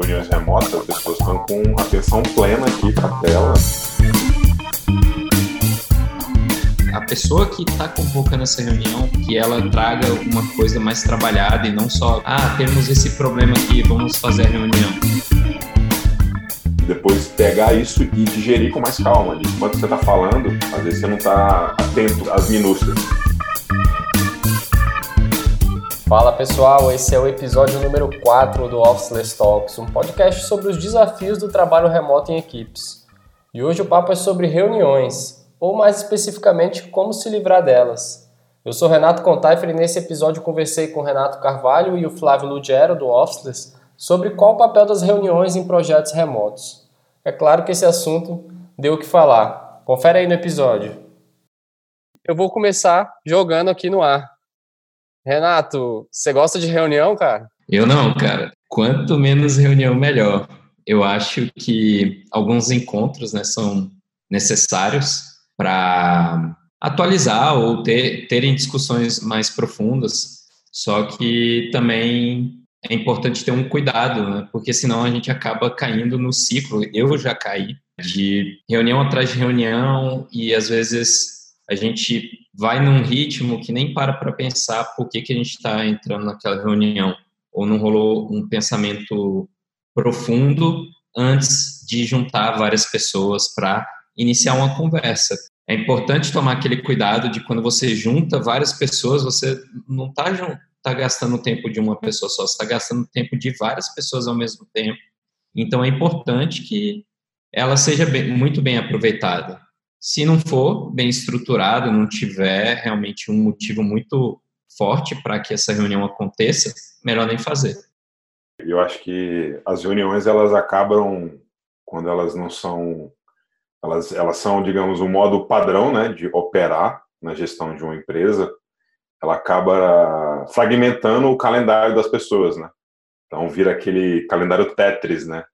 reuniões remotas, as pessoas estão com atenção plena aqui para a tela. A pessoa que está convocando essa reunião, que ela traga uma coisa mais trabalhada e não só, ah, temos esse problema aqui, vamos fazer a reunião. Depois pegar isso e digerir com mais calma. Enquanto você está falando, às vezes você não está atento às minúcias. Fala pessoal, esse é o episódio número 4 do Officeless Talks, um podcast sobre os desafios do trabalho remoto em equipes. E hoje o papo é sobre reuniões, ou mais especificamente, como se livrar delas. Eu sou Renato Contaifer e nesse episódio conversei com Renato Carvalho e o Flávio Lugero do Officeless sobre qual o papel das reuniões em projetos remotos. É claro que esse assunto deu o que falar. Confere aí no episódio. Eu vou começar jogando aqui no ar. Renato, você gosta de reunião, cara? Eu não, cara. Quanto menos reunião, melhor. Eu acho que alguns encontros né, são necessários para atualizar ou ter, terem discussões mais profundas, só que também é importante ter um cuidado, né? porque senão a gente acaba caindo no ciclo. Eu já caí de reunião atrás de reunião e às vezes a gente vai num ritmo que nem para para pensar por que, que a gente está entrando naquela reunião, ou não rolou um pensamento profundo antes de juntar várias pessoas para iniciar uma conversa. É importante tomar aquele cuidado de quando você junta várias pessoas, você não está tá gastando o tempo de uma pessoa só, você está gastando o tempo de várias pessoas ao mesmo tempo. Então é importante que ela seja bem, muito bem aproveitada. Se não for bem estruturado, não tiver realmente um motivo muito forte para que essa reunião aconteça, melhor nem fazer. Eu acho que as reuniões elas acabam quando elas não são elas elas são, digamos, um modo padrão, né, de operar na gestão de uma empresa. Ela acaba fragmentando o calendário das pessoas, né? Então vira aquele calendário Tetris, né?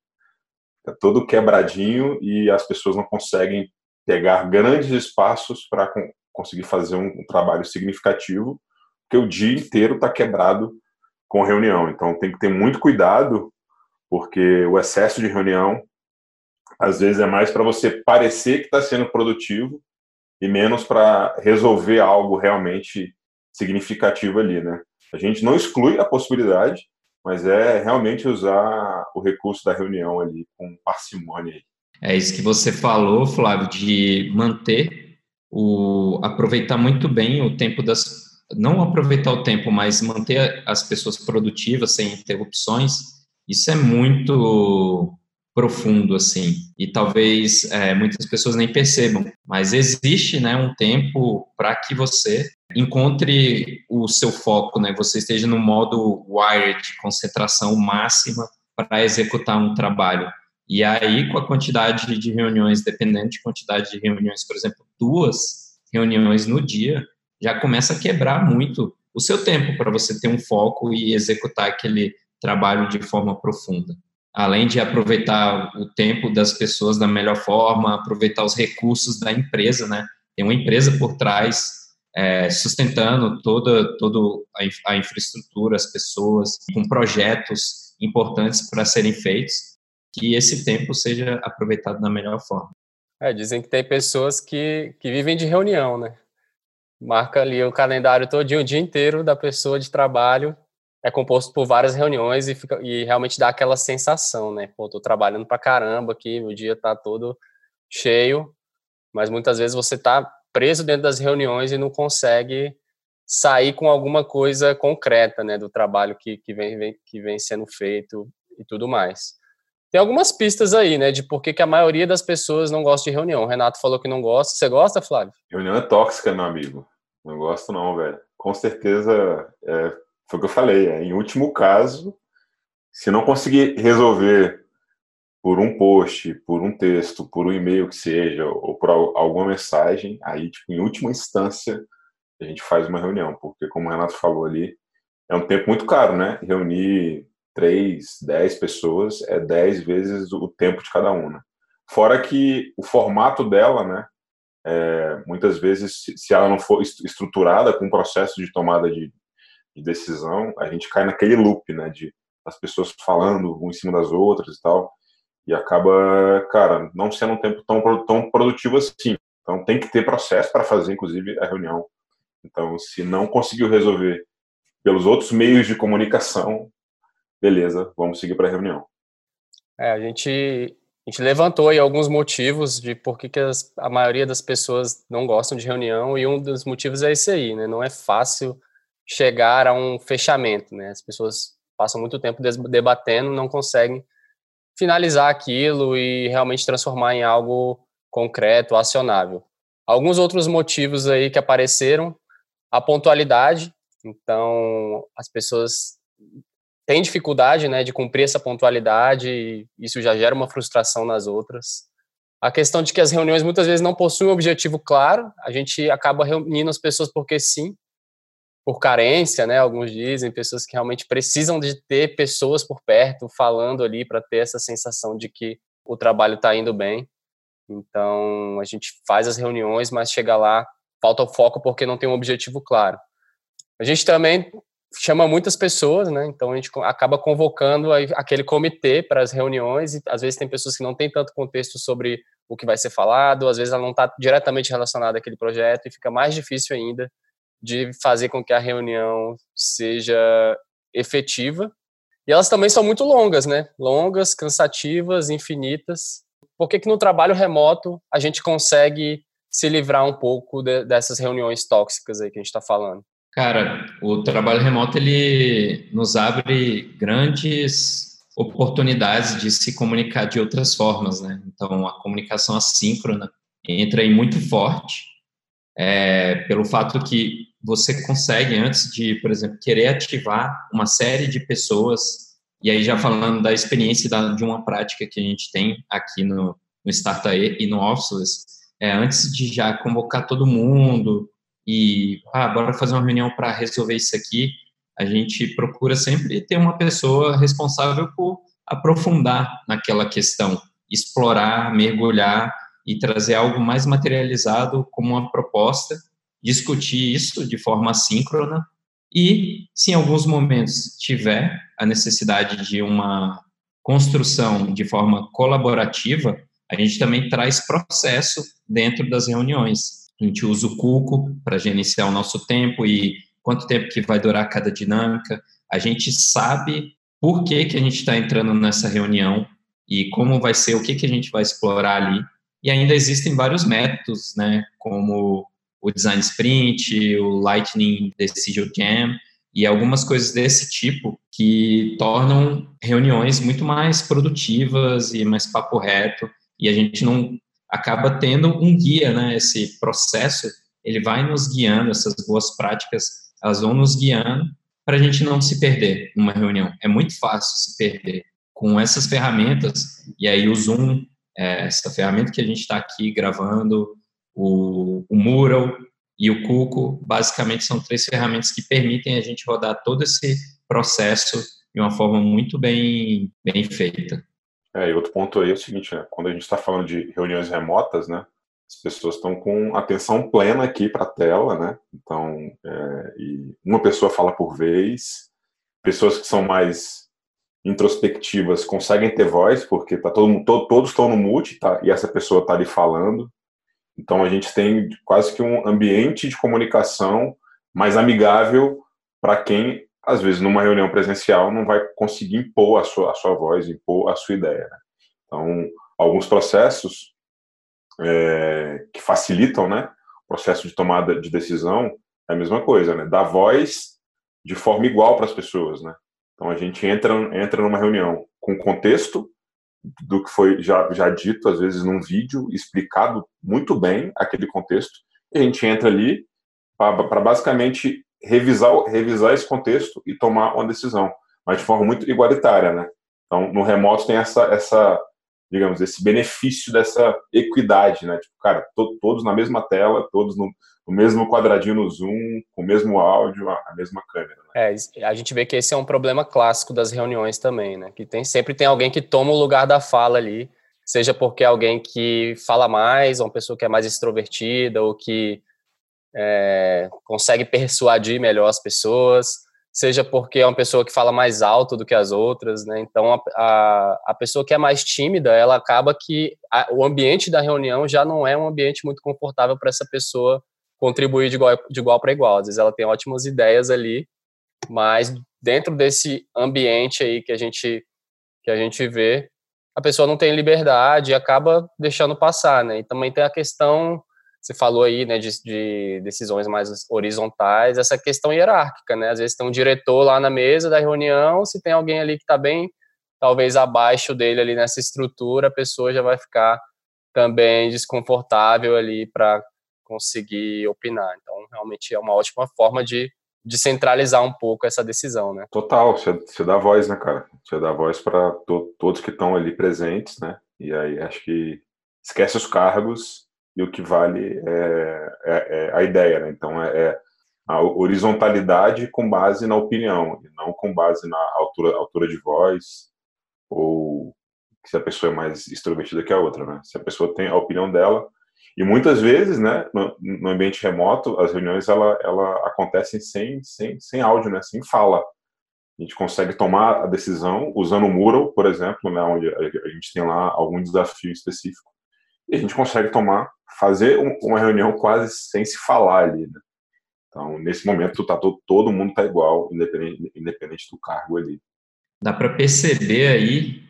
É todo quebradinho e as pessoas não conseguem pegar grandes espaços para conseguir fazer um, trabalho significativo, porque o dia inteiro está quebrado com reunião. Então tem que ter muito cuidado, porque o excesso de reunião às vezes é mais para você parecer que está sendo produtivo e menos para resolver algo realmente significativo ali, né? A gente não exclui a possibilidade, mas é realmente usar o recurso da reunião ali com parcimônia. É isso que você falou, Flávio, de manter o aproveitar muito bem o tempo das não aproveitar o tempo, mas manter as pessoas produtivas sem interrupções. Isso é muito profundo assim e talvez é, muitas pessoas nem percebam, mas existe né um tempo para que você encontre o seu foco, né? Você esteja no modo wired concentração máxima para executar um trabalho. E aí, com a quantidade de reuniões, dependendo de quantidade de reuniões, por exemplo, duas reuniões no dia, já começa a quebrar muito o seu tempo para você ter um foco e executar aquele trabalho de forma profunda. Além de aproveitar o tempo das pessoas da melhor forma, aproveitar os recursos da empresa, né? Tem uma empresa por trás é, sustentando toda, toda a infraestrutura, as pessoas, com projetos importantes para serem feitos que esse tempo seja aproveitado da melhor forma. É, dizem que tem pessoas que, que vivem de reunião, né? Marca ali o calendário todinho, o dia inteiro da pessoa de trabalho é composto por várias reuniões e, fica, e realmente dá aquela sensação, né? Pô, tô trabalhando pra caramba aqui, o dia tá todo cheio, mas muitas vezes você tá preso dentro das reuniões e não consegue sair com alguma coisa concreta, né, do trabalho que, que, vem, vem, que vem sendo feito e tudo mais. Tem algumas pistas aí, né, de por que, a maioria das pessoas não gosta de reunião. O Renato falou que não gosta. Você gosta, Flávio? Reunião é tóxica, meu amigo. Não gosto não, velho. Com certeza, é, foi o que eu falei. É, em último caso, se não conseguir resolver por um post, por um texto, por um e-mail que seja, ou por alguma mensagem, aí, tipo, em última instância, a gente faz uma reunião, porque, como o Renato falou ali, é um tempo muito caro, né? Reunir três, dez pessoas, é dez vezes o tempo de cada uma. Fora que o formato dela, né, é, muitas vezes, se ela não for estruturada com um processo de tomada de, de, decisão, a gente cai naquele loop, né, de as pessoas falando um em cima das outras e tal, e acaba, cara, não sendo um tempo tão, tão produtivo assim. Então tem que ter processo para fazer, inclusive, a reunião. Então, se não conseguiu resolver pelos outros meios de comunicação, beleza, vamos seguir para a reunião. É, a gente, a gente levantou aí alguns motivos de por que, que as, a maioria das pessoas não gostam de reunião, e um dos motivos é esse aí, né? Não é fácil chegar a um fechamento, né? As pessoas passam muito tempo debatendo, não conseguem finalizar aquilo e realmente transformar em algo concreto, acionável. Alguns outros motivos aí que apareceram, a pontualidade, então as pessoas têm dificuldade, né, de cumprir essa pontualidade e isso já gera uma frustração nas outras. A questão de que as reuniões muitas vezes não possuem um objetivo claro, a gente acaba reunindo as pessoas porque sim, por carência, né? Alguns dizem, pessoas que realmente precisam de ter pessoas por perto falando ali para ter essa sensação de que o trabalho está indo bem. Então, a gente faz as reuniões, mas chega lá, falta o foco porque não tem um objetivo claro. A gente também chama muitas pessoas, né? Então a gente acaba convocando aquele comitê para as reuniões e às vezes tem pessoas que não têm tanto contexto sobre o que vai ser falado, às vezes ela não está diretamente relacionada àquele projeto e fica mais difícil ainda de fazer com que a reunião seja efetiva. E elas também são muito longas, né? Longas, cansativas, infinitas. Por que, que no trabalho remoto a gente consegue se livrar um pouco de, dessas reuniões tóxicas aí que a gente está falando? Cara, o trabalho remoto ele nos abre grandes oportunidades de se comunicar de outras formas, né? Então, a comunicação assíncrona entra aí muito forte, é, pelo fato que você consegue, antes de, por exemplo, querer ativar uma série de pessoas, e aí já falando da experiência da, de uma prática que a gente tem aqui no, no Startup e no Officeless, é, antes de já convocar todo mundo e, ah, bora fazer uma reunião para resolver isso aqui, a gente procura sempre ter uma pessoa responsável por aprofundar naquela questão, explorar, mergulhar e trazer algo mais materializado como uma proposta discutir isso de forma assíncrona e, se em alguns momentos tiver a necessidade de uma construção de forma colaborativa, a gente também traz processo dentro das reuniões. A gente usa o Cuco para gerenciar o nosso tempo e quanto tempo que vai durar cada dinâmica. A gente sabe por que, que a gente está entrando nessa reunião e como vai ser, o que, que a gente vai explorar ali. E ainda existem vários métodos, né, como o Design Sprint, o Lightning Decision Jam e algumas coisas desse tipo que tornam reuniões muito mais produtivas e mais papo reto e a gente não acaba tendo um guia, né? Esse processo ele vai nos guiando, essas boas práticas elas vão nos guiando para a gente não se perder numa reunião. É muito fácil se perder com essas ferramentas e aí o Zoom, é, essa ferramenta que a gente está aqui gravando, o, o Mural e o Cuco, basicamente são três ferramentas que permitem a gente rodar todo esse processo de uma forma muito bem, bem feita. É, e outro ponto aí é o seguinte, né? quando a gente está falando de reuniões remotas, né, as pessoas estão com atenção plena aqui para a tela, né? Então, é, uma pessoa fala por vez, pessoas que são mais introspectivas conseguem ter voz, porque tá todo, todo, todos estão no mute, tá? E essa pessoa está ali falando. Então a gente tem quase que um ambiente de comunicação mais amigável para quem, às vezes, numa reunião presencial, não vai conseguir impor a sua, a sua voz, impor a sua ideia. Né? Então, alguns processos é, que facilitam né, o processo de tomada de decisão é a mesma coisa, né? Dar voz de forma igual para as pessoas, né? Então a gente entra, entra numa reunião com contexto, do que foi já, já dito, às vezes num vídeo, explicado muito bem aquele contexto, e a gente entra ali para basicamente revisar, revisar esse contexto e tomar uma decisão, mas de forma muito igualitária, né? Então, no remoto tem essa, essa digamos, esse benefício dessa equidade, né? Tipo, cara, to, todos na mesma tela, todos no, no, mesmo quadradinho no Zoom, com o mesmo áudio, a, a mesma câmera. Né? É, a gente vê que esse é um problema clássico das reuniões também, né? Que tem sempre tem alguém que toma o lugar da fala ali, seja porque é alguém que fala mais, ou uma pessoa que é mais extrovertida, ou que é, consegue persuadir melhor as pessoas, seja porque é uma pessoa que fala mais alto do que as outras, né? Então a, a, a pessoa que é mais tímida, ela acaba que a, o ambiente da reunião já não é um ambiente muito confortável para essa pessoa contribuir de igual, de igual para igual. Às vezes ela tem ótimas ideias ali, mas dentro desse ambiente aí que a gente que a gente vê, a pessoa não tem liberdade e acaba deixando passar, né? E também tem a questão você falou aí, né, de, de, decisões mais horizontais, essa questão hierárquica, né? Às vezes tem um diretor lá na mesa da reunião, se tem alguém ali que está bem, talvez abaixo dele ali nessa estrutura, a pessoa já vai ficar também desconfortável ali para conseguir opinar. Então, realmente é uma ótima forma de, de centralizar um pouco essa decisão, né? Total, você, você dá voz, né, cara? Você dá voz para to, todos que estão ali presentes, né? E aí acho que esquece os cargos e o que vale é, é, é a ideia, né? Então é, é, a horizontalidade com base na opinião, e não com base na altura, altura de voz ou se a pessoa é mais extrovertida que a outra, né? Se a pessoa tem a opinião dela e muitas vezes, né, no, no ambiente remoto, as reuniões ela, ela acontecem sem, sem, sem áudio, né, sem fala. A gente consegue tomar a decisão usando o Mural, por exemplo, né, onde a gente tem lá algum desafio específico e a gente consegue tomar, fazer uma reunião quase sem se falar ali, né? Então, nesse momento, tá todo, todo mundo tá igual, independente, independente do cargo ali. Dá para perceber aí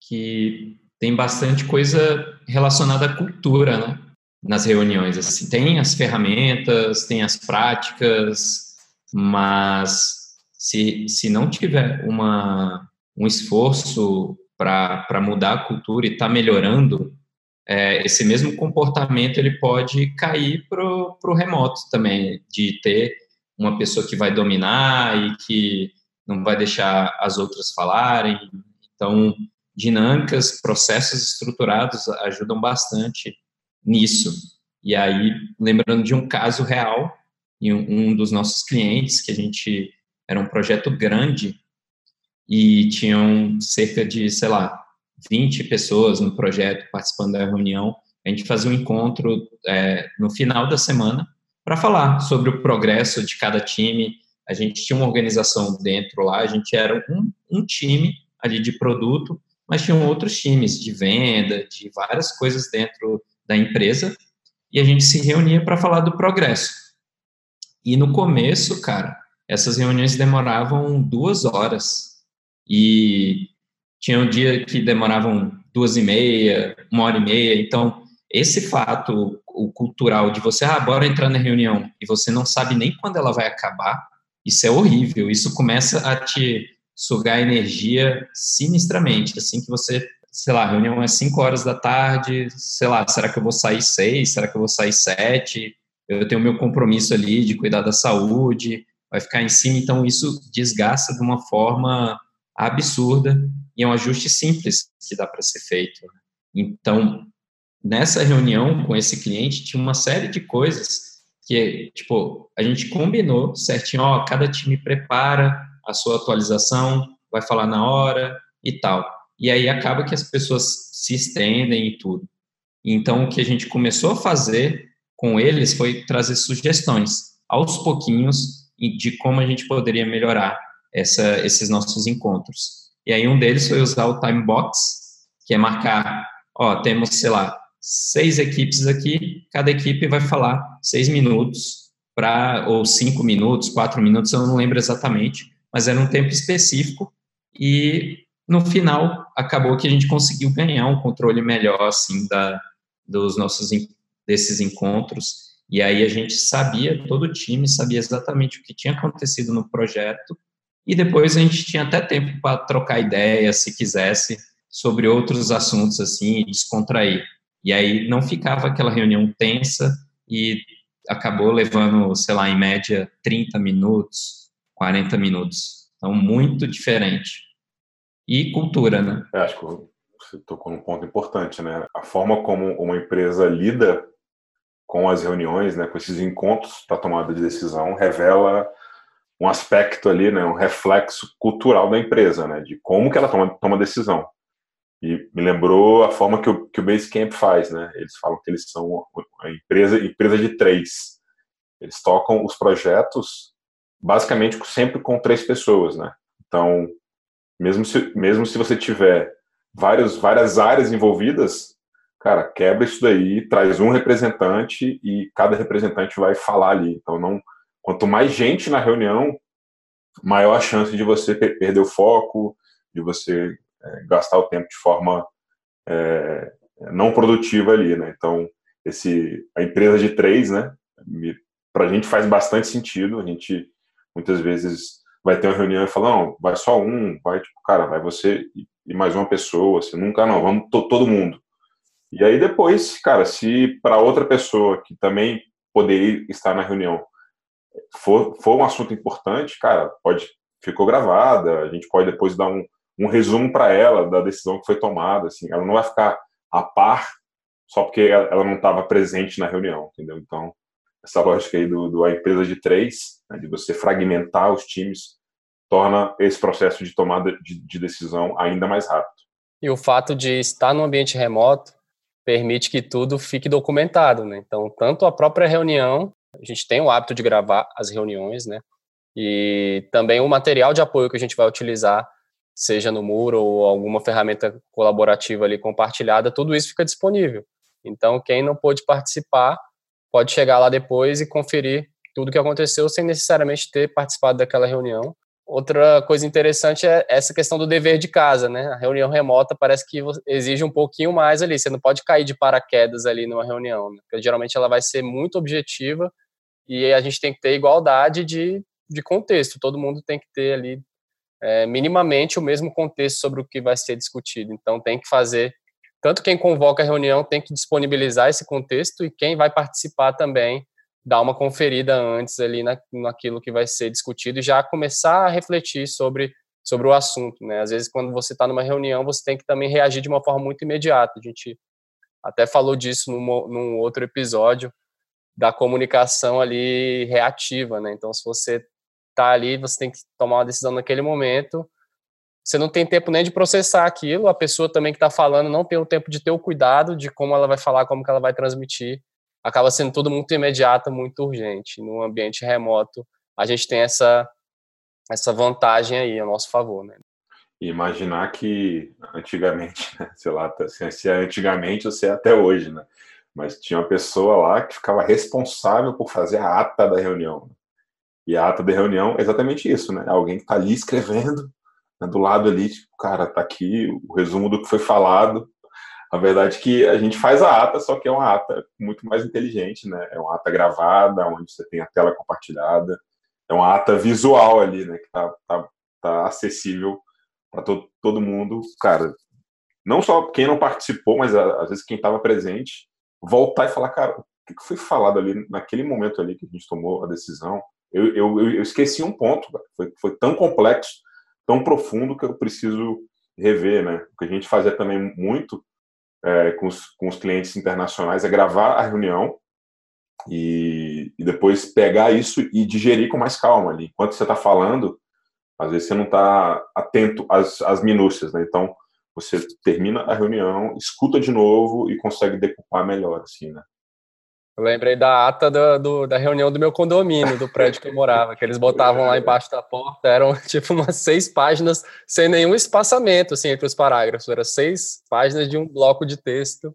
que tem bastante coisa relacionada à cultura, né? Nas reuniões, assim, tem as ferramentas, tem as práticas, mas se, se não tiver uma, um esforço para mudar a cultura e tá melhorando, é, esse mesmo comportamento ele pode cair para o remoto também, de ter uma pessoa que vai dominar e que não vai deixar as outras falarem. Então, dinâmicas, processos estruturados ajudam bastante nisso. E aí, lembrando de um caso real, em um dos nossos clientes, que a gente era um projeto grande e tinham cerca de, sei lá, 20 pessoas no projeto participando da reunião. A gente fazia um encontro é, no final da semana para falar sobre o progresso de cada time. A gente tinha uma organização dentro lá, a gente era um, um time ali de produto, mas tinham outros times de venda, de várias coisas dentro da empresa, e a gente se reunia para falar do progresso. E no começo, cara, essas reuniões demoravam duas horas. E tinha um dia que demoravam duas e meia, uma hora e meia. Então, esse fato, o cultural de você, ah, bora entrar na reunião, e você não sabe nem quando ela vai acabar, isso é horrível. Isso começa a te sugar energia sinistramente. Assim que você, sei lá, a reunião é 5 horas da tarde, sei lá, será que eu vou sair 6? Será que eu vou sair 7? Eu tenho meu compromisso ali de cuidar da saúde, vai ficar em cima, então isso desgasta de uma forma absurda e é um ajuste simples que dá para ser feito. Então, nessa reunião com esse cliente, tinha uma série de coisas que, tipo, a gente combinou certinho, ó, cada time prepara a sua atualização, vai falar na hora e tal. E aí acaba que as pessoas se estendem e tudo. Então, o que a gente começou a fazer com eles foi trazer sugestões, aos pouquinhos, de como a gente poderia melhorar essa, esses nossos encontros. E aí um deles foi usar o time box, que é marcar, ó, temos, sei lá, seis equipes aqui, cada equipe vai falar seis minutos para ou cinco minutos, quatro minutos, eu não lembro exatamente, mas era um tempo específico e no final acabou que a gente conseguiu ganhar um controle melhor assim da dos nossos desses encontros. E aí a gente sabia todo o time sabia exatamente o que tinha acontecido no projeto e depois a gente tinha até tempo para trocar ideia, se quisesse, sobre outros assuntos assim, descontrair. E aí não ficava aquela reunião tensa e acabou levando, sei lá, em média 30 minutos, 40 minutos. Então, muito diferente. E cultura, né? É, acho que você tocou num ponto importante, né? A forma como uma empresa lida com as reuniões, né, com esses encontros para tomada de decisão, revela um aspecto ali, né, um reflexo cultural da empresa, né, de como que ela toma, toma decisão. E me lembrou a forma que o, que o Basecamp faz, né? Eles falam que eles são a empresa, empresa de três. Eles tocam os projetos basicamente sempre com três pessoas, né? Então, mesmo se, mesmo se você tiver vários, várias áreas envolvidas, cara, quebra isso daí, traz um representante e cada representante vai falar ali. Então, não, quanto mais gente na reunião, maior a chance de você perder o foco, de você é, gastar o tempo de forma é, não produtiva ali, né? Então, esse, a empresa de três, né? Para a gente faz bastante sentido. A gente muitas vezes vai ter uma reunião e fala, não, vai só um, vai tipo, cara, vai você e mais uma pessoa, assim, nunca não, vamos todo mundo. E aí depois, cara, se para outra pessoa que também poderia estar na reunião for, for um assunto importante, cara, pode ficou gravada, a gente pode depois dar um, um resumo para ela da decisão que foi tomada, assim, ela não vai ficar a par só porque ela não estava presente na reunião, entendeu? Então, essa lógica aí do, do a empresa de três, né, de você fragmentar os times, torna esse processo de tomada de, de decisão ainda mais rápido. E o fato de estar no ambiente remoto permite que tudo fique documentado, né? Então, tanto a própria reunião, a gente tem o hábito de gravar as reuniões, né? E também o material de apoio que a gente vai utilizar, seja no muro ou alguma ferramenta colaborativa ali compartilhada, tudo isso fica disponível. Então, quem não pôde participar, pode chegar lá depois e conferir tudo o que aconteceu sem necessariamente ter participado daquela reunião. Outra coisa interessante é essa questão do dever de casa, né? A reunião remota parece que exige um pouquinho mais ali. Você não pode cair de paraquedas ali numa reunião, né? porque geralmente ela vai ser muito objetiva e a gente tem que ter igualdade de, de contexto. Todo mundo tem que ter ali é, minimamente o mesmo contexto sobre o que vai ser discutido. Então tem que fazer tanto quem convoca a reunião tem que disponibilizar esse contexto e quem vai participar também dar uma conferida antes ali na, naquilo que vai ser discutido e já começar a refletir sobre, sobre o assunto, né? Às vezes, quando você está numa reunião, você tem que também reagir de uma forma muito imediata. A gente até falou disso num, num outro episódio da comunicação ali reativa, né? Então, se você está ali, você tem que tomar uma decisão naquele momento. Você não tem tempo nem de processar aquilo. A pessoa também que está falando não tem o tempo de ter o cuidado de como ela vai falar, como que ela vai transmitir acaba sendo tudo muito imediato, muito urgente. No ambiente remoto, a gente tem essa, essa vantagem aí a nosso favor, né? imaginar que antigamente, né, sei lá, se é antigamente ou se é até hoje, né? Mas tinha uma pessoa lá que ficava responsável por fazer a ata da reunião. E a ata da reunião é exatamente isso, né? Alguém que está ali escrevendo, né, do lado ali, tipo, cara, tá aqui o resumo do que foi falado, a verdade é que a gente faz a ata, só que é uma ata muito mais inteligente, né? É uma ata gravada, onde você tem a tela compartilhada. É uma ata visual ali, né? Que tá, tá, tá acessível para todo, todo mundo. Cara, não só quem não participou, mas às vezes quem estava presente, voltar e falar, cara, o que foi falado ali naquele momento ali que a gente tomou a decisão? Eu, eu, eu esqueci um ponto, foi, foi tão complexo, tão profundo que eu preciso rever, né? O que a gente fazia também muito é, com, os, com os clientes internacionais é gravar a reunião e, e, depois pegar isso e digerir com mais calma ali. Enquanto você está falando, às vezes você não está atento às, às minúcias, né? Então, você termina a reunião, escuta de novo e consegue decupar melhor, assim, né? Eu lembrei da ata do, do, da reunião do meu condomínio, do prédio que eu morava, que eles botavam lá embaixo da porta, eram tipo umas seis páginas sem nenhum espaçamento, assim, entre os parágrafos, eram seis páginas de um bloco de texto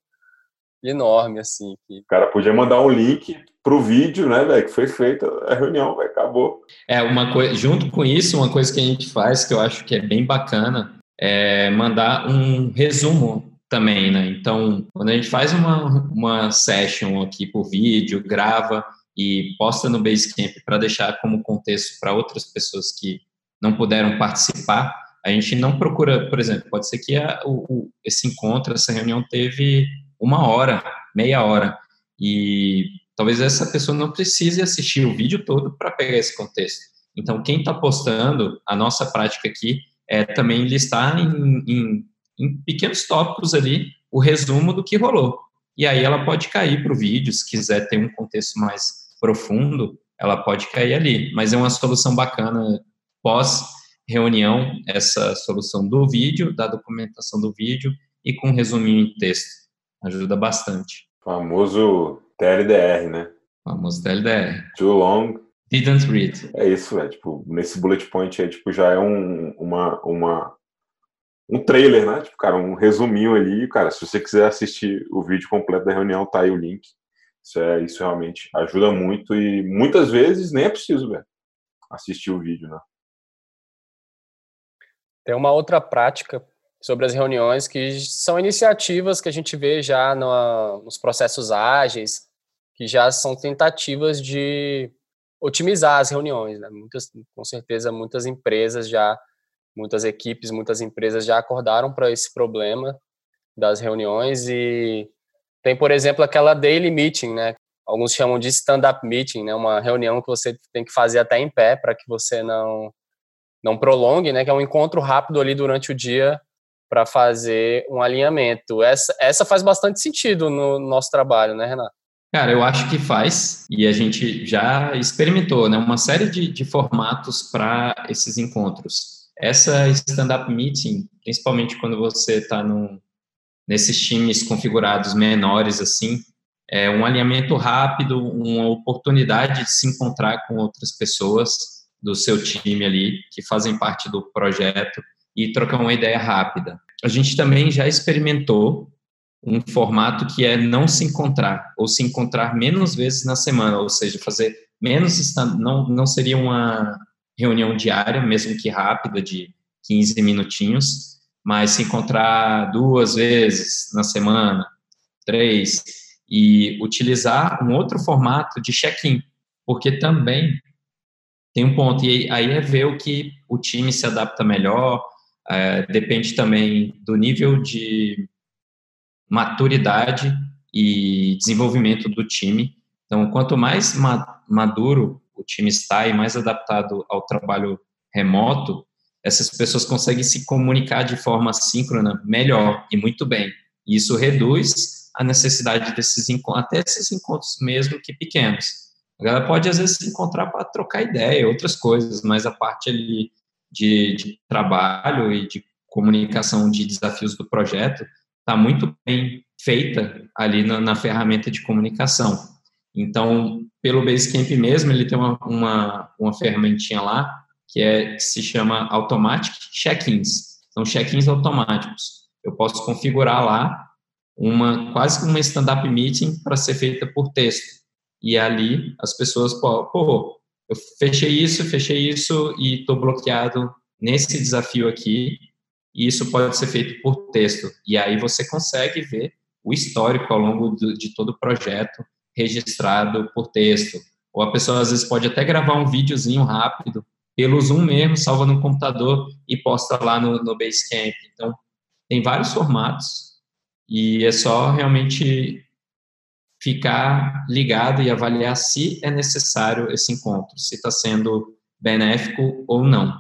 enorme, assim. Que... O cara podia mandar um link pro vídeo, né, velho, que foi feita a reunião, véio, acabou. É, uma coisa, junto com isso, uma coisa que a gente faz, que eu acho que é bem bacana, é mandar um resumo também, né? Então, quando a gente faz uma, uma session aqui por vídeo, grava e posta no Basecamp para deixar como contexto para outras pessoas que não puderam participar, a gente não procura, por exemplo, pode ser que a, o, esse encontro, essa reunião teve uma hora, meia hora, e talvez essa pessoa não precise assistir o vídeo todo para pegar esse contexto. Então, quem está postando, a nossa prática aqui é também listar em, em em pequenos tópicos ali o resumo do que rolou. E aí ela pode cair para o vídeo, se quiser ter um contexto mais profundo, ela pode cair ali. Mas é uma solução bacana pós reunião, essa solução do vídeo, da documentação do vídeo e com um resuminho em texto. Ajuda bastante. Famoso TLDR, né? Famoso TLDR. Too long, Didn't read. É isso, é tipo, nesse bullet point aí, tipo, já é um, uma, uma, um trailer, né? Tipo, cara, um resuminho ali, cara, se você quiser assistir o vídeo completo da reunião, tá aí o link. Isso, é, isso realmente ajuda muito e muitas vezes nem é preciso, velho, assistir o vídeo, né? Tem uma outra prática sobre as reuniões que são iniciativas que a gente vê já no, nos processos ágeis, que já são tentativas de otimizar as reuniões. Né? Muitas, com certeza, muitas empresas já, muitas equipes, muitas empresas já acordaram para esse problema das reuniões e tem, por exemplo, aquela daily meeting, né? Alguns chamam de stand-up meeting, né? Uma reunião que você tem que fazer até em pé para que você não não prolongue, né? Que é um encontro rápido ali durante o dia para fazer um alinhamento. Essa, essa faz bastante sentido no nosso trabalho, né, Renato? Cara, eu acho que faz, e a gente já experimentou né, uma série de, de formatos para esses encontros. Essa stand-up meeting, principalmente quando você está nesses times configurados menores assim, é um alinhamento rápido, uma oportunidade de se encontrar com outras pessoas do seu time ali, que fazem parte do projeto, e trocar uma ideia rápida. A gente também já experimentou um formato que é não se encontrar, ou se encontrar menos vezes na semana, ou seja, fazer menos, não, não seria uma reunião diária, mesmo que rápida, de 15 minutinhos, mas se encontrar duas vezes na semana, três, e utilizar um outro formato de check-in, porque também tem um ponto, e aí é ver o que o time se adapta melhor, é, depende também do nível de maturidade e desenvolvimento do time. Então, quanto mais maduro o time está e mais adaptado ao trabalho remoto, essas pessoas conseguem se comunicar de forma síncrona melhor e muito bem. E isso reduz a necessidade desses encontros, até esses encontros mesmo que pequenos. A galera pode, às vezes, se encontrar para trocar ideia, outras coisas, mas a parte ali de, de trabalho e de comunicação de desafios do projeto está muito bem feita ali na, na, ferramenta de comunicação. Então, pelo Basecamp mesmo, ele tem uma, uma, uma ferramentinha lá que, é, que se chama Automatic Check-ins. São check-ins automáticos. Eu posso configurar lá uma quase uma stand-up meeting para ser feita por texto. E ali as pessoas, pô, pô eu fechei isso, fechei isso e estou bloqueado nesse desafio aqui. E isso pode ser feito por texto. E aí você consegue ver o histórico ao longo do, de todo o projeto registrado por texto. Ou a pessoa às vezes pode até gravar um videozinho rápido pelo Zoom mesmo, salva no computador e posta lá no, no Basecamp. Então, tem vários formatos e é só realmente ficar ligado e avaliar se é necessário esse encontro, se está sendo benéfico ou não.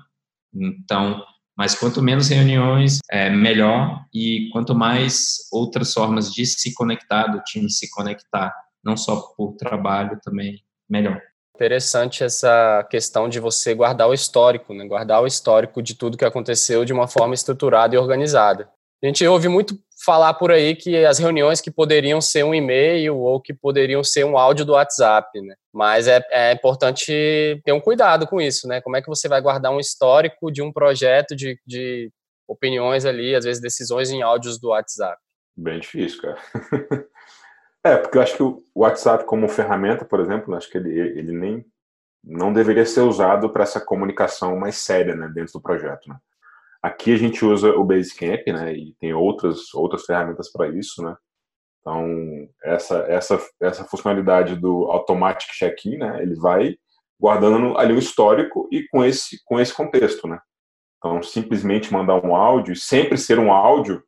Então, mas quanto menos reuniões, é melhor, e quanto mais outras formas de se conectar, do time se conectar, não só por trabalho, também melhor. Interessante essa questão de você guardar o histórico, né? guardar o histórico de tudo que aconteceu de uma forma estruturada e organizada. A gente ouve muito falar por aí que as reuniões que poderiam ser um e-mail ou que poderiam ser um áudio do WhatsApp, né? Mas é, é importante ter um cuidado com isso, né? Como é que você vai guardar um histórico de um projeto de, de opiniões ali, às vezes decisões em áudios do WhatsApp? Bem difícil, cara. é, porque eu acho que o WhatsApp como ferramenta, por exemplo, acho que ele, ele nem não deveria ser usado para essa comunicação mais séria, né, dentro do projeto, né? Aqui a gente usa o Basecamp, né, e tem outras outras ferramentas para isso, né. Então essa essa essa funcionalidade do automatic check-in, né, ele vai guardando ali o histórico e com esse com esse contexto, né. Então simplesmente mandar um áudio, sempre ser um áudio,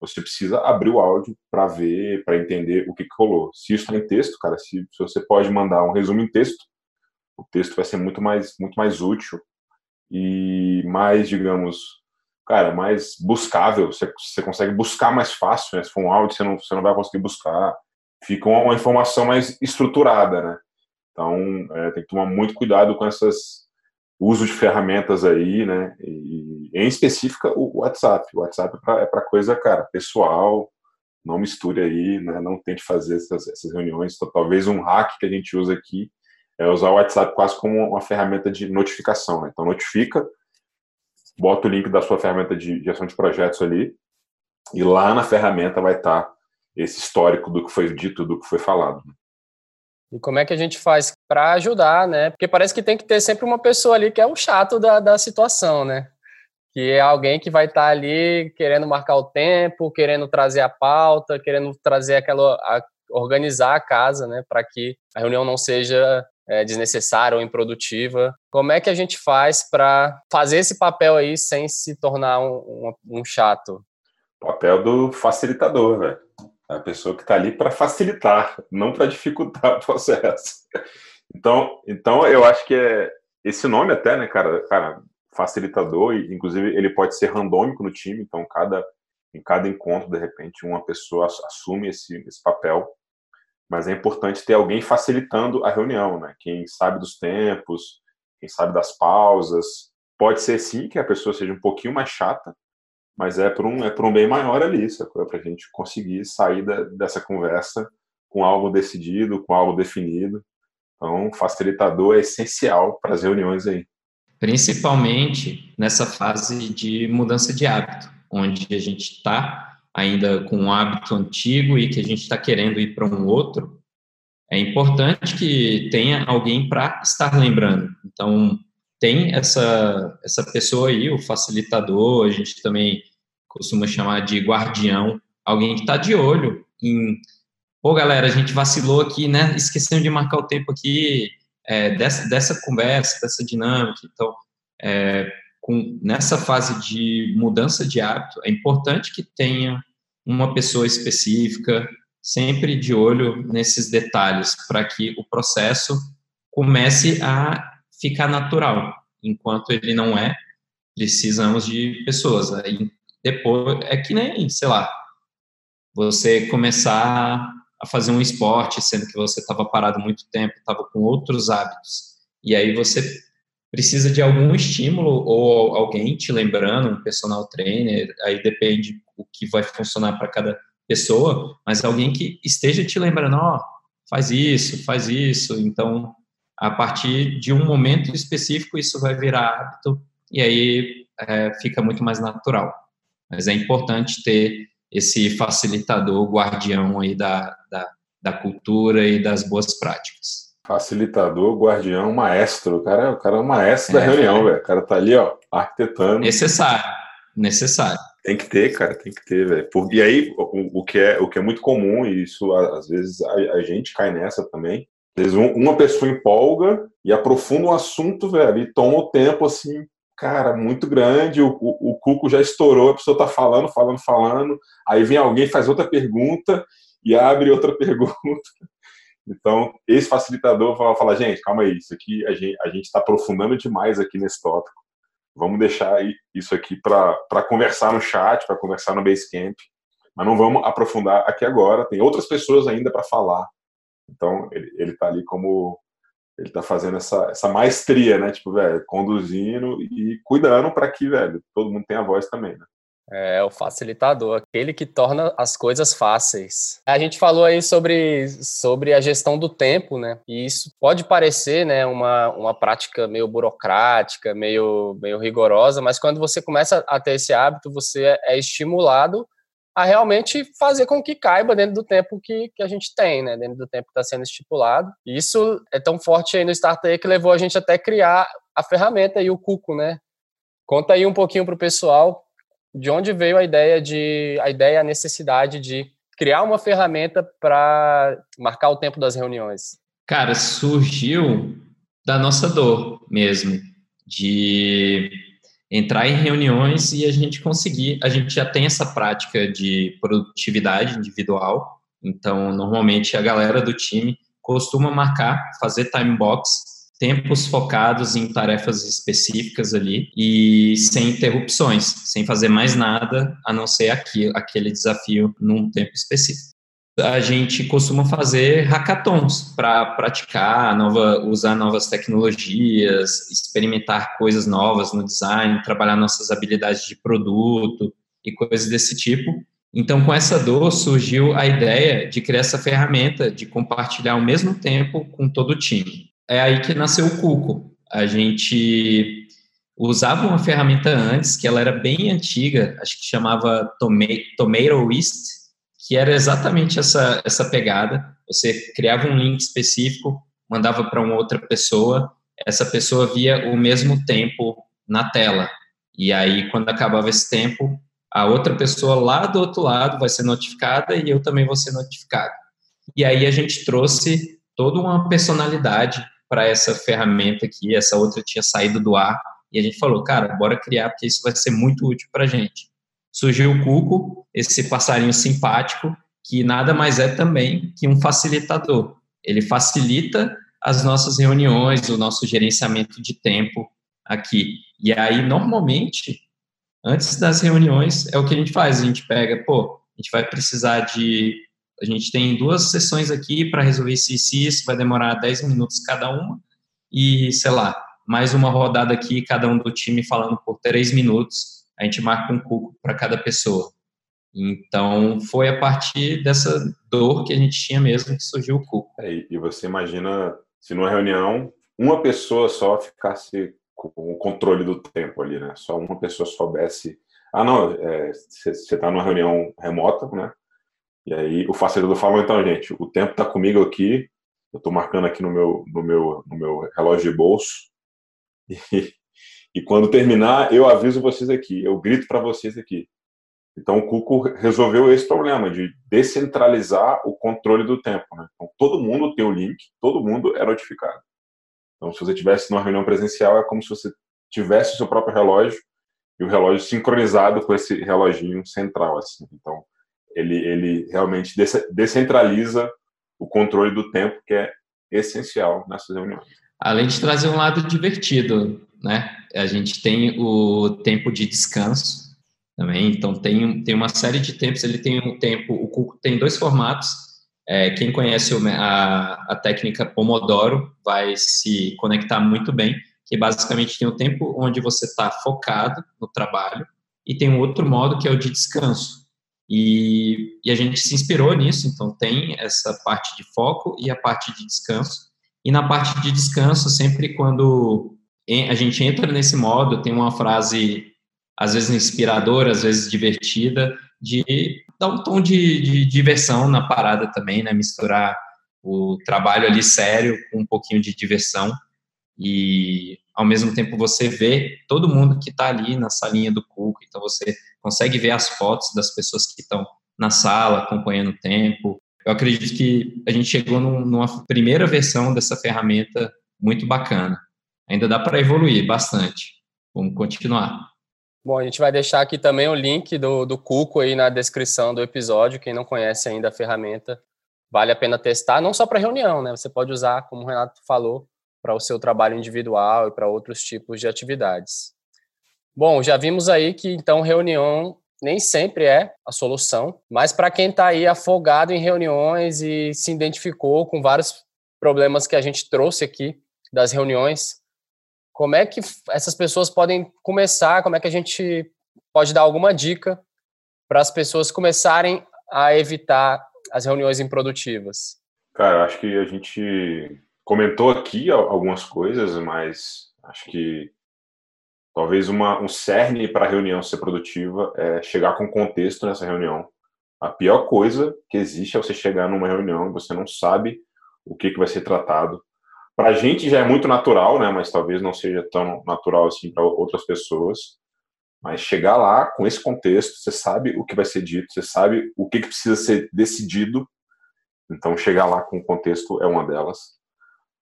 você precisa abrir o áudio para ver, para entender o que, que rolou. Se isso está em texto, cara, se, se você pode mandar um resumo em texto, o texto vai ser muito mais muito mais útil e mais, digamos, cara, mais buscável, você, você consegue buscar mais fácil, né? Se for um áudio, você não, você não vai conseguir buscar. Fica uma, uma informação mais estruturada, né? Então, é, tem que tomar muito cuidado com essas uso de ferramentas aí, né? E, em específica, o WhatsApp. O WhatsApp é para é coisa, cara, pessoal, não misture aí, né? Não tente fazer essas, essas reuniões. Então, talvez um hack que a gente usa aqui é usar o WhatsApp quase como uma ferramenta de notificação. Né? Então, notifica, bota o link da sua ferramenta de gestão de projetos ali, e lá na ferramenta vai estar esse histórico do que foi dito, do que foi falado. E como é que a gente faz para ajudar, né? Porque parece que tem que ter sempre uma pessoa ali que é o chato da, da situação, né? Que é alguém que vai estar ali querendo marcar o tempo, querendo trazer a pauta, querendo trazer aquela. A, organizar a casa, né? Para que a reunião não seja é, desnecessária ou improdutiva. Como é que a gente faz para fazer esse papel aí sem se tornar um, um, um chato? Papel do facilitador, velho. A pessoa que está ali para facilitar, não para dificultar o processo. Então, então eu acho que é esse nome até, né, cara, cara, facilitador e inclusive ele pode ser randômico no time, então cada em cada encontro de repente uma pessoa assume esse, esse papel, mas é importante ter alguém facilitando a reunião, né? Quem sabe dos tempos, quem sabe das pausas, pode ser sim que a pessoa seja um pouquinho mais chata, mas é por um, é por um bem maior ali, sacou? É para a gente conseguir sair da, dessa conversa com algo decidido, com algo definido. Então, facilitador é essencial para as reuniões aí. Principalmente nessa fase de mudança de hábito, onde a gente está ainda com um hábito antigo e que a gente está querendo ir para um outro, é importante que tenha alguém para estar lembrando. Então, tem essa, essa pessoa aí, o facilitador, a gente também costuma chamar de guardião, alguém que está de olho em, pô, galera, a gente vacilou aqui, né? Esquecendo de marcar o tempo aqui é, dessa, dessa conversa, dessa dinâmica. Então, é, com, nessa fase de mudança de hábito, é importante que tenha uma pessoa específica, sempre de olho nesses detalhes, para que o processo comece a ficar natural. Enquanto ele não é, precisamos de pessoas. Aí, depois é que nem, sei lá, você começar a fazer um esporte, sendo que você estava parado muito tempo, estava com outros hábitos, e aí você precisa de algum estímulo ou alguém te lembrando, um personal trainer, aí depende o que vai funcionar para cada pessoa, mas alguém que esteja te lembrando, ó, oh, faz isso, faz isso, então a partir de um momento específico isso vai virar hábito e aí é, fica muito mais natural. Mas é importante ter esse facilitador, guardião aí da, da, da cultura e das boas práticas. Facilitador, guardião, maestro. O cara, o cara é o maestro é, da reunião, velho. O cara tá ali, ó, arquitetando. Necessário, necessário. Tem que ter, cara, tem que ter, velho. E aí, o, o, que é, o que é muito comum, e isso às vezes a, a gente cai nessa também, às vezes uma pessoa empolga e aprofunda um assunto, velho, e toma o tempo, assim, cara, muito grande, o, o, o cuco já estourou, a pessoa tá falando, falando, falando, aí vem alguém faz outra pergunta e abre outra pergunta. Então, esse facilitador vai falar, gente, calma aí, isso aqui a gente a está aprofundando demais aqui nesse tópico. Vamos deixar isso aqui para conversar no chat, para conversar no Basecamp, mas não vamos aprofundar aqui agora. Tem outras pessoas ainda para falar. Então, ele está ali como ele tá fazendo essa, essa maestria, né? Tipo, velho, conduzindo e cuidando para que, velho, todo mundo tenha voz também, né? É o facilitador, aquele que torna as coisas fáceis. A gente falou aí sobre, sobre a gestão do tempo, né? E isso pode parecer, né, uma, uma prática meio burocrática, meio, meio rigorosa, mas quando você começa a ter esse hábito, você é estimulado a realmente fazer com que caiba dentro do tempo que, que a gente tem, né? Dentro do tempo que está sendo estipulado. E isso é tão forte aí no Startup que levou a gente até criar a ferramenta e o Cuco, né? Conta aí um pouquinho para o pessoal de onde veio a ideia de a ideia, a necessidade de criar uma ferramenta para marcar o tempo das reuniões. Cara, surgiu da nossa dor mesmo, de entrar em reuniões e a gente conseguir. A gente já tem essa prática de produtividade individual, então normalmente a galera do time costuma marcar, fazer time box, tempos focados em tarefas específicas ali e sem interrupções, sem fazer mais nada a não ser aqui, aquele desafio num tempo específico a gente costuma fazer hackathons para praticar, nova, usar novas tecnologias, experimentar coisas novas no design, trabalhar nossas habilidades de produto e coisas desse tipo. Então, com essa dor, surgiu a ideia de criar essa ferramenta de compartilhar ao mesmo tempo com todo o time. É aí que nasceu o Cuco. A gente usava uma ferramenta antes, que ela era bem antiga, acho que chamava Tomato que era exatamente essa, essa pegada. Você criava um link específico, mandava para uma outra pessoa, essa pessoa via o mesmo tempo na tela. E aí, quando acabava esse tempo, a outra pessoa lá do outro lado vai ser notificada e eu também vou ser notificado. E aí a gente trouxe toda uma personalidade para essa ferramenta aqui, essa outra tinha saído do ar, e a gente falou, cara, bora criar, porque isso vai ser muito útil para a gente. Surgiu o Cuco, esse passarinho simpático, que nada mais é também que um facilitador. Ele facilita as nossas reuniões, o nosso gerenciamento de tempo aqui. E aí, normalmente, antes das reuniões, é o que a gente faz. A gente pega, pô, a gente vai precisar de. A gente tem duas sessões aqui para resolver isso e isso, vai demorar 10 minutos cada uma. E, sei lá, mais uma rodada aqui, cada um do time falando por três minutos, a gente marca um cuco para cada pessoa. Então, foi a partir dessa dor que a gente tinha mesmo que surgiu o cuco. É, e você imagina se numa reunião uma pessoa só ficasse com o controle do tempo ali, né? Só uma pessoa soubesse. Ah, não, você é, está numa reunião remota, né? E aí o facilitador fala, então, gente, o tempo está comigo aqui, eu estou marcando aqui no meu, no, meu, no meu relógio de bolso, e, e quando terminar, eu aviso vocês aqui, eu grito para vocês aqui. Então, o Cuco resolveu esse problema de descentralizar o controle do tempo. Né? Então, todo mundo tem o link, todo mundo é notificado. Então, se você tivesse numa reunião presencial, é como se você tivesse o seu próprio relógio e o relógio sincronizado com esse reloginho central. Assim. Então, ele, ele realmente descentraliza o controle do tempo, que é essencial nessas reuniões além de trazer um lado divertido, né? A gente tem o tempo de descanso também, então tem, tem uma série de tempos, ele tem um tempo, o Cuco tem dois formatos, é, quem conhece a, a técnica Pomodoro vai se conectar muito bem, que basicamente tem o tempo onde você está focado no trabalho e tem um outro modo que é o de descanso. E, e a gente se inspirou nisso, então tem essa parte de foco e a parte de descanso. E na parte de descanso, sempre quando a gente entra nesse modo, tem uma frase, às vezes inspiradora, às vezes divertida, de dar um tom de, de diversão na parada também, né? Misturar o trabalho ali sério com um pouquinho de diversão e ao mesmo tempo você vê todo mundo que está ali na salinha do Cuco, então você consegue ver as fotos das pessoas que estão na sala acompanhando o tempo, eu acredito que a gente chegou num, numa primeira versão dessa ferramenta muito bacana. Ainda dá para evoluir bastante. Vamos continuar. Bom, a gente vai deixar aqui também o link do, do Cuco aí na descrição do episódio. Quem não conhece ainda a ferramenta, vale a pena testar, não só para reunião, né? Você pode usar, como o Renato falou, para o seu trabalho individual e para outros tipos de atividades. Bom, já vimos aí que então reunião nem sempre é a solução, mas para quem está aí afogado em reuniões e se identificou com vários problemas que a gente trouxe aqui das reuniões, como é que essas pessoas podem começar? Como é que a gente pode dar alguma dica para as pessoas começarem a evitar as reuniões improdutivas? Cara, acho que a gente comentou aqui algumas coisas, mas acho que Talvez uma, um cerne para a reunião ser produtiva é chegar com contexto nessa reunião. A pior coisa que existe é você chegar numa reunião e você não sabe o que, que vai ser tratado. Para a gente já é muito natural, né? Mas talvez não seja tão natural assim para outras pessoas. Mas chegar lá com esse contexto, você sabe o que vai ser dito, você sabe o que, que precisa ser decidido. Então, chegar lá com o contexto é uma delas.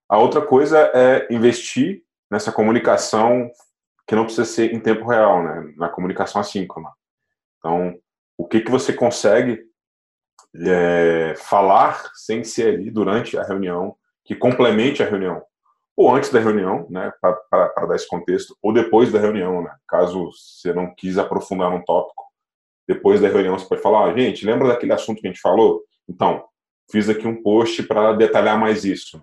A outra coisa é investir nessa comunicação que não precisa ser em tempo real, né? Na comunicação assíncrona. Então, o que que você consegue é, falar sem ser ali durante a reunião, que complemente a reunião, ou antes da reunião, né, para dar esse contexto, ou depois da reunião, né, caso você não quis aprofundar num tópico, depois da reunião você pode falar, ah, gente, lembra daquele assunto que a gente falou? Então, fiz aqui um post para detalhar mais isso.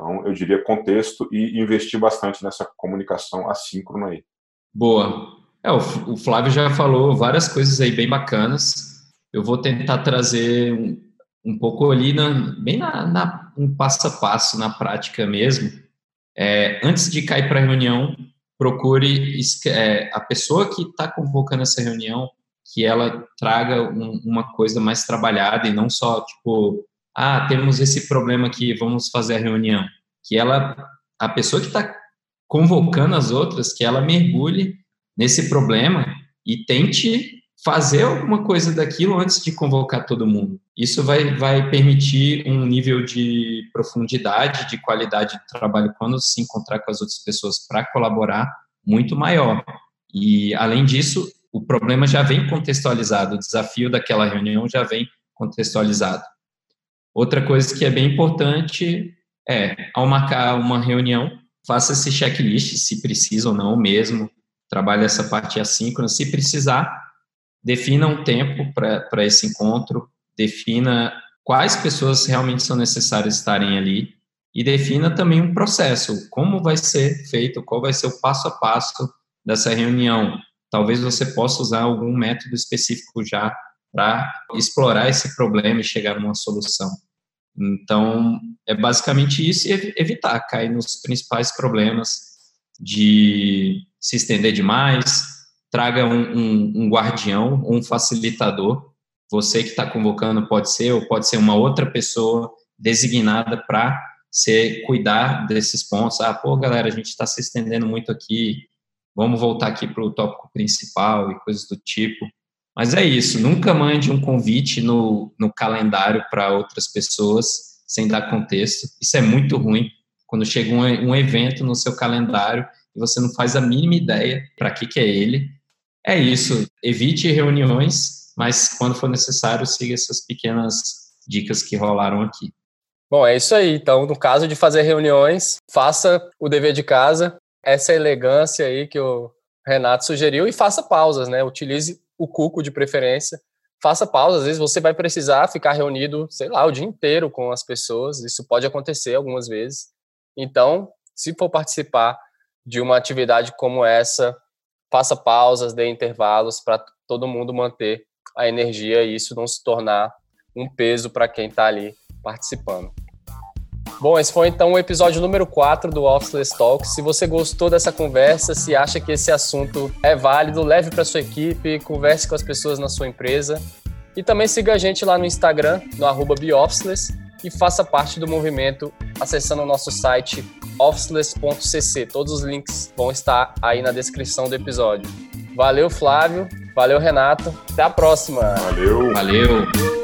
Então, eu diria contexto e investir bastante nessa comunicação assíncrona aí. Boa. É, o Flávio já falou várias coisas aí bem bacanas. Eu vou tentar trazer um, um pouco ali, na, bem na, na, um passo a passo, na prática mesmo, é, antes de cair para a reunião, procure é, a pessoa que está convocando essa reunião, que ela traga um, uma coisa mais trabalhada e não só, tipo, ah, temos esse problema aqui, vamos fazer a reunião. Que ela, a pessoa que está convocando as outras, que ela mergulhe nesse problema e tente fazer alguma coisa daquilo antes de convocar todo mundo. Isso vai, vai permitir um nível de profundidade, de qualidade de trabalho quando se encontrar com as outras pessoas para colaborar muito maior. E, além disso, o problema já vem contextualizado, o desafio daquela reunião já vem contextualizado. Outra coisa que é bem importante é, ao marcar uma reunião, faça esse checklist, se precisa ou não mesmo, trabalhe essa parte assíncrona, se precisar, defina um tempo para esse encontro, defina quais pessoas realmente são necessárias estarem ali e defina também um processo, como vai ser feito, qual vai ser o passo a passo dessa reunião. Talvez você possa usar algum método específico já para explorar esse problema e chegar numa solução. Então, é basicamente isso e evitar cair nos principais problemas de se estender demais, traga um, um, um guardião, um facilitador. Você que está convocando pode ser, ou pode ser uma outra pessoa designada para cuidar desses pontos. Ah, pô, galera, a gente está se estendendo muito aqui. Vamos voltar aqui para o tópico principal e coisas do tipo. Mas é isso, nunca mande um convite no, no calendário para outras pessoas sem dar contexto. Isso é muito ruim. Quando chega um, um evento no seu calendário e você não faz a mínima ideia para que, que é ele, é isso. Evite reuniões, mas quando for necessário, siga essas pequenas dicas que rolaram aqui. Bom, é isso aí. Então, no caso de fazer reuniões, faça o dever de casa, essa elegância aí que o Renato sugeriu e faça pausas, né? Utilize o cuco de preferência. Faça pausas, às vezes você vai precisar ficar reunido, sei lá, o dia inteiro com as pessoas. Isso pode acontecer algumas vezes. Então, se for participar de uma atividade como essa, faça pausas, dê intervalos para todo mundo manter a energia e isso não se tornar um peso para quem está ali participando. Bom, esse foi então o episódio número 4 do Officeless Talk. Se você gostou dessa conversa, se acha que esse assunto é válido, leve para sua equipe, converse com as pessoas na sua empresa e também siga a gente lá no Instagram, no arroba e faça parte do movimento acessando o nosso site officeless.cc. Todos os links vão estar aí na descrição do episódio. Valeu, Flávio. Valeu, Renato. Até a próxima. Valeu. Valeu.